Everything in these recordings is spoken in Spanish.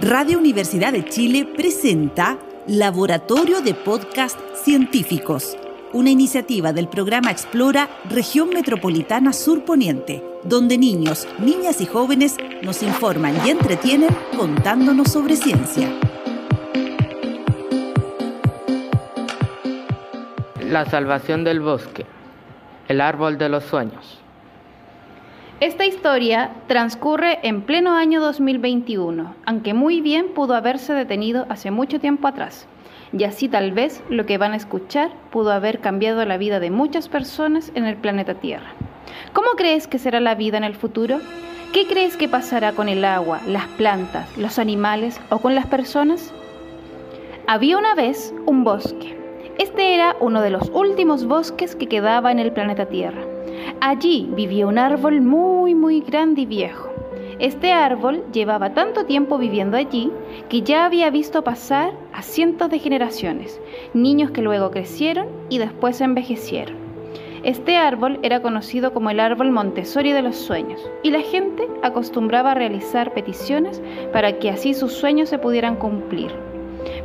Radio Universidad de Chile presenta Laboratorio de Podcast Científicos, una iniciativa del programa Explora Región Metropolitana Sur Poniente, donde niños, niñas y jóvenes nos informan y entretienen contándonos sobre ciencia. La salvación del bosque, el árbol de los sueños. Esta historia transcurre en pleno año 2021, aunque muy bien pudo haberse detenido hace mucho tiempo atrás. Y así tal vez lo que van a escuchar pudo haber cambiado la vida de muchas personas en el planeta Tierra. ¿Cómo crees que será la vida en el futuro? ¿Qué crees que pasará con el agua, las plantas, los animales o con las personas? Había una vez un bosque. Este era uno de los últimos bosques que quedaba en el planeta Tierra. Allí vivía un árbol muy, muy grande y viejo. Este árbol llevaba tanto tiempo viviendo allí que ya había visto pasar a cientos de generaciones, niños que luego crecieron y después envejecieron. Este árbol era conocido como el árbol Montessori de los sueños y la gente acostumbraba a realizar peticiones para que así sus sueños se pudieran cumplir.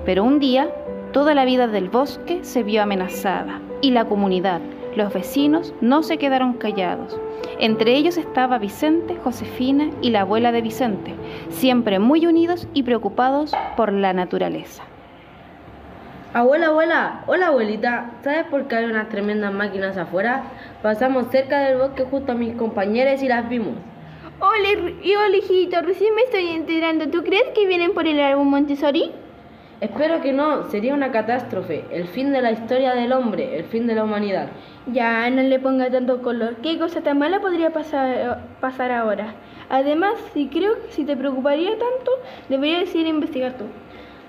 Pero un día, toda la vida del bosque se vio amenazada y la comunidad, los vecinos no se quedaron callados. Entre ellos estaba Vicente, Josefina y la abuela de Vicente, siempre muy unidos y preocupados por la naturaleza. Abuela, abuela, hola abuelita, ¿sabes por qué hay unas tremendas máquinas afuera? Pasamos cerca del bosque justo a mis compañeros y las vimos. Hola, y hola hijito, recién me estoy enterando. ¿Tú crees que vienen por el árbol Montessori? Espero que no, sería una catástrofe, el fin de la historia del hombre, el fin de la humanidad. Ya, no le ponga tanto color. ¿Qué cosa tan mala podría pasar, pasar ahora? Además, si creo que si te preocuparía tanto, deberías ir a investigar tú.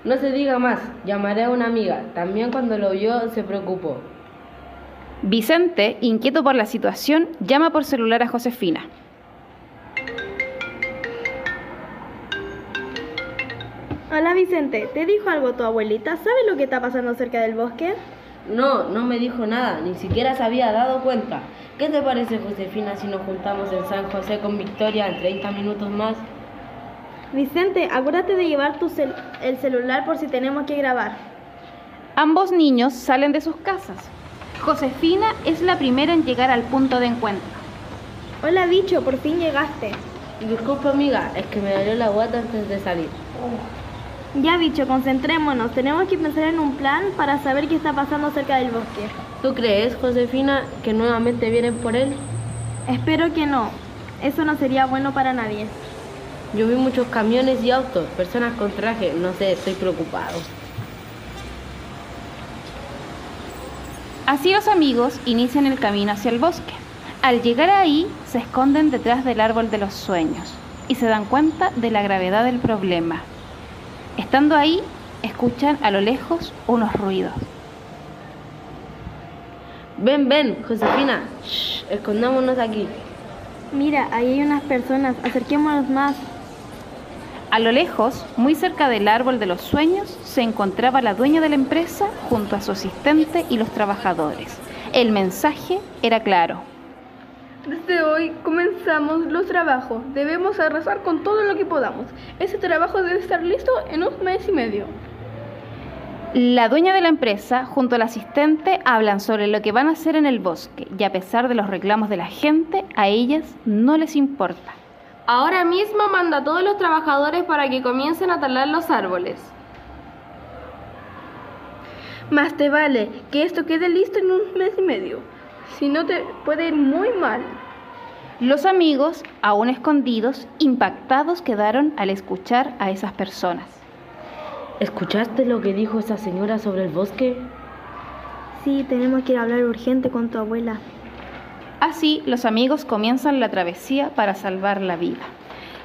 No se diga más, llamaré a una amiga. También cuando lo vio se preocupó. Vicente, inquieto por la situación, llama por celular a Josefina. Hola Vicente, ¿te dijo algo tu abuelita? ¿Sabes lo que está pasando cerca del bosque? No, no me dijo nada, ni siquiera se había dado cuenta. ¿Qué te parece, Josefina, si nos juntamos en San José con Victoria en 30 minutos más? Vicente, acuérdate de llevar tu cel el celular por si tenemos que grabar. Ambos niños salen de sus casas. Josefina es la primera en llegar al punto de encuentro. Hola bicho, por fin llegaste. Disculpa amiga, es que me dolió la guata antes de salir. Ya bicho, concentrémonos. Tenemos que pensar en un plan para saber qué está pasando cerca del bosque. ¿Tú crees, Josefina, que nuevamente vienen por él? Espero que no. Eso no sería bueno para nadie. Yo vi muchos camiones y autos, personas con traje, no sé, estoy preocupado. Así los amigos inician el camino hacia el bosque. Al llegar ahí, se esconden detrás del árbol de los sueños y se dan cuenta de la gravedad del problema. Estando ahí, escuchan a lo lejos unos ruidos. Ven, ven, Josefina, Shh, escondámonos aquí. Mira, ahí hay unas personas, acerquémonos más. A lo lejos, muy cerca del árbol de los sueños, se encontraba la dueña de la empresa junto a su asistente y los trabajadores. El mensaje era claro. Desde hoy comenzamos los trabajos. Debemos arrasar con todo lo que podamos. Ese trabajo debe estar listo en un mes y medio. La dueña de la empresa junto al asistente hablan sobre lo que van a hacer en el bosque y a pesar de los reclamos de la gente, a ellas no les importa. Ahora mismo manda a todos los trabajadores para que comiencen a talar los árboles. Más te vale que esto quede listo en un mes y medio. Si no te puede ir muy mal. Los amigos, aún escondidos, impactados quedaron al escuchar a esas personas. ¿Escuchaste lo que dijo esa señora sobre el bosque? Sí, tenemos que ir a hablar urgente con tu abuela. Así, los amigos comienzan la travesía para salvar la vida.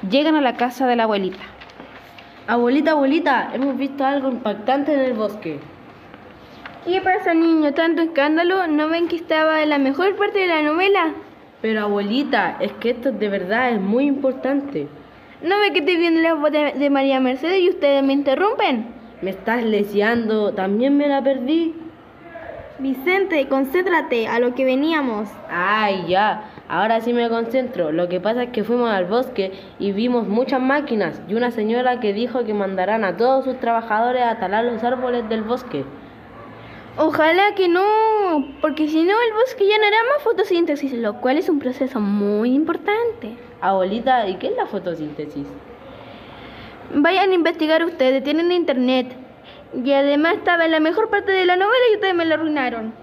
Llegan a la casa de la abuelita. Abuelita, abuelita, hemos visto algo impactante en el bosque. ¿Qué pasa, niño? ¿Tanto escándalo? ¿No ven que estaba en la mejor parte de la novela? Pero abuelita, es que esto de verdad es muy importante. ¿No ve que estoy viendo la voz de, de María Mercedes y ustedes me interrumpen? Me estás leseando, también me la perdí. Vicente, concéntrate a lo que veníamos. Ay, ya. Ahora sí me concentro. Lo que pasa es que fuimos al bosque y vimos muchas máquinas y una señora que dijo que mandarán a todos sus trabajadores a talar los árboles del bosque. Ojalá que no, porque si no el bosque ya no hará más fotosíntesis, lo cual es un proceso muy importante. Abuelita, ¿y qué es la fotosíntesis? Vayan a investigar ustedes, tienen internet. Y además estaba en la mejor parte de la novela y ustedes me la arruinaron.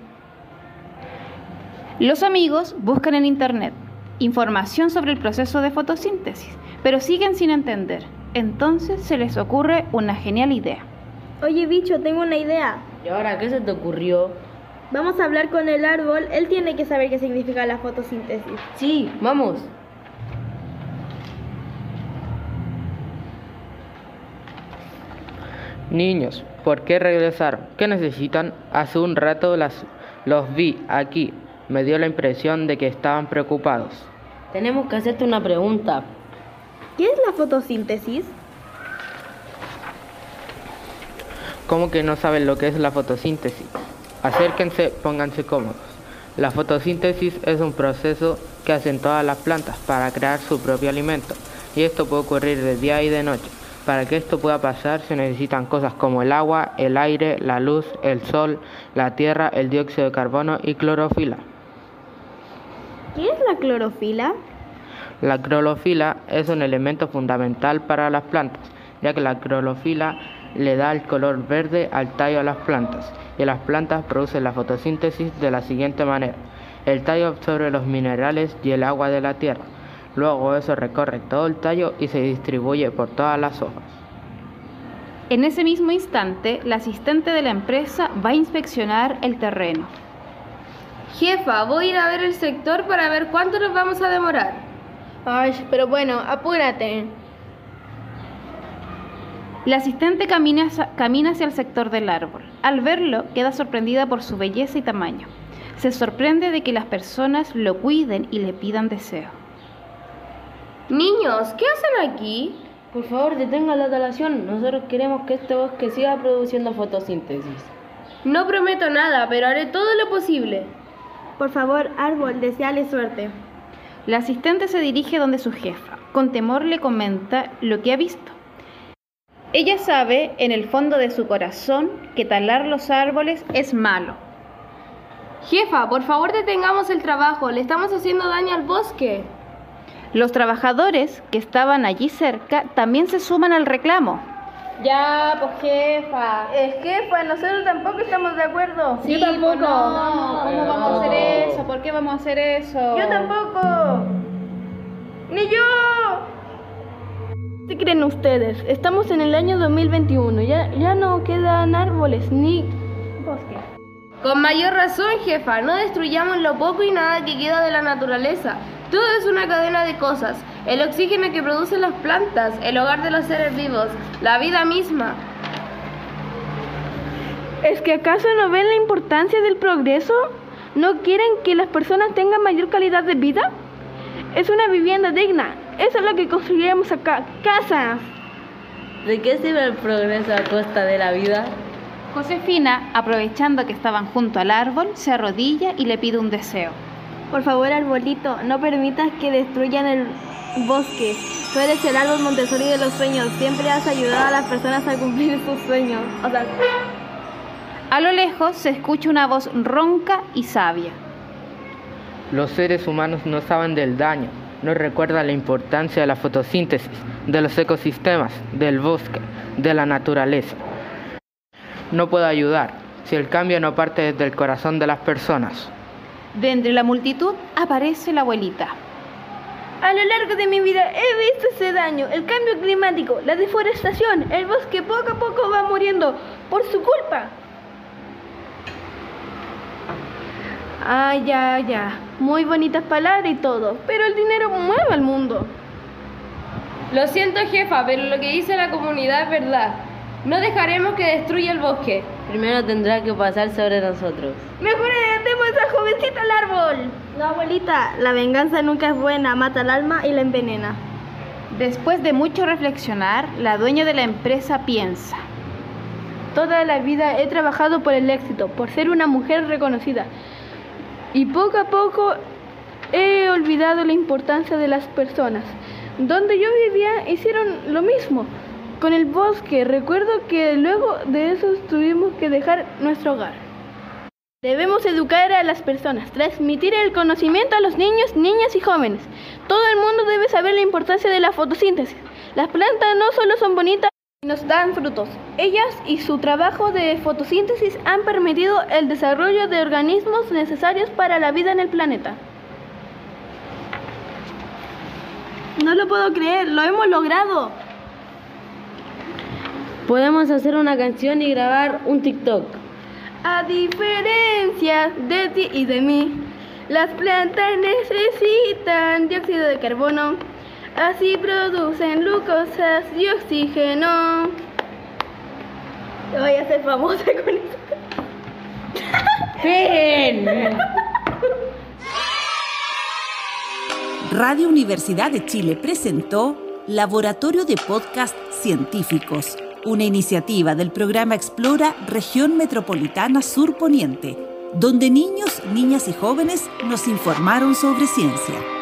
Los amigos buscan en Internet información sobre el proceso de fotosíntesis, pero siguen sin entender. Entonces se les ocurre una genial idea. Oye, bicho, tengo una idea. ¿Y ahora qué se te ocurrió? Vamos a hablar con el árbol, él tiene que saber qué significa la fotosíntesis. Sí, vamos. Niños, ¿por qué regresaron? ¿Qué necesitan? Hace un rato las, los vi aquí. Me dio la impresión de que estaban preocupados. Tenemos que hacerte una pregunta. ¿Qué es la fotosíntesis? ¿Cómo que no saben lo que es la fotosíntesis? Acérquense, pónganse cómodos. La fotosíntesis es un proceso que hacen todas las plantas para crear su propio alimento y esto puede ocurrir de día y de noche. Para que esto pueda pasar se necesitan cosas como el agua, el aire, la luz, el sol, la tierra, el dióxido de carbono y clorofila. ¿Qué es la clorofila? La clorofila es un elemento fundamental para las plantas, ya que la clorofila le da el color verde al tallo a las plantas y las plantas producen la fotosíntesis de la siguiente manera. El tallo absorbe los minerales y el agua de la tierra. Luego eso recorre todo el tallo y se distribuye por todas las hojas. En ese mismo instante, la asistente de la empresa va a inspeccionar el terreno. Jefa, voy a ir a ver el sector para ver cuánto nos vamos a demorar. Ay, pero bueno, apúrate. La asistente camina hacia, camina hacia el sector del árbol. Al verlo, queda sorprendida por su belleza y tamaño. Se sorprende de que las personas lo cuiden y le pidan deseo. Niños, ¿qué hacen aquí? Por favor, detenga la talación. Nosotros queremos que este bosque siga produciendo fotosíntesis. No prometo nada, pero haré todo lo posible. Por favor, árbol, deseale suerte. La asistente se dirige donde su jefa. Con temor le comenta lo que ha visto. Ella sabe en el fondo de su corazón que talar los árboles es malo. Jefa, por favor detengamos el trabajo, le estamos haciendo daño al bosque. Los trabajadores que estaban allí cerca también se suman al reclamo. Ya, pues jefa. Es jefa, nosotros tampoco estamos de acuerdo. Sí, tampoco. No, ¿cómo vamos a hacer eso? ¿Por qué vamos a hacer eso? Yo tampoco. Ni yo. ¿Qué creen ustedes? Estamos en el año 2021. Ya, ya no quedan árboles ni bosque. Con mayor razón, jefa, no destruyamos lo poco y nada que queda de la naturaleza. Todo es una cadena de cosas. El oxígeno que producen las plantas, el hogar de los seres vivos, la vida misma. ¿Es que acaso no ven la importancia del progreso? ¿No quieren que las personas tengan mayor calidad de vida? Es una vivienda digna. Eso es lo que construiremos acá. Casas. ¿De qué sirve el progreso a costa de la vida? Josefina, aprovechando que estaban junto al árbol, se arrodilla y le pide un deseo. Por favor, arbolito, no permitas que destruyan el bosque. Tú eres el árbol Montessori de los sueños. Siempre has ayudado a las personas a cumplir sus sueños. O sea, A lo lejos se escucha una voz ronca y sabia. Los seres humanos no saben del daño, no recuerdan la importancia de la fotosíntesis, de los ecosistemas, del bosque, de la naturaleza. No puedo ayudar si el cambio no parte desde el corazón de las personas. De entre la multitud aparece la abuelita. a lo largo de mi vida he visto ese daño, el cambio climático, la deforestación, el bosque poco a poco va muriendo por su culpa. Ah, ya, ya. Muy bonitas palabras y todo, pero el dinero mueve al mundo. Lo siento, jefa, pero lo que dice la comunidad es verdad. No dejaremos que destruya el bosque. Primero tendrá que pasar sobre nosotros. Mejor adelantemos a esa jovencita al árbol. No, abuelita, la venganza nunca es buena, mata el alma y la envenena. Después de mucho reflexionar, la dueña de la empresa piensa. Toda la vida he trabajado por el éxito, por ser una mujer reconocida. Y poco a poco he olvidado la importancia de las personas. Donde yo vivía hicieron lo mismo con el bosque. Recuerdo que luego de eso tuvimos que dejar nuestro hogar. Debemos educar a las personas, transmitir el conocimiento a los niños, niñas y jóvenes. Todo el mundo debe saber la importancia de la fotosíntesis. Las plantas no solo son bonitas, nos dan frutos. Ellas y su trabajo de fotosíntesis han permitido el desarrollo de organismos necesarios para la vida en el planeta. No lo puedo creer, lo hemos logrado. Podemos hacer una canción y grabar un TikTok. A diferencia de ti y de mí, las plantas necesitan dióxido de carbono, así producen glucosas y oxígeno. Voy a ser famosa con eso. ¡Fin! Radio Universidad de Chile presentó Laboratorio de Podcast Científicos, una iniciativa del programa Explora Región Metropolitana Sur Poniente, donde niños, niñas y jóvenes nos informaron sobre ciencia.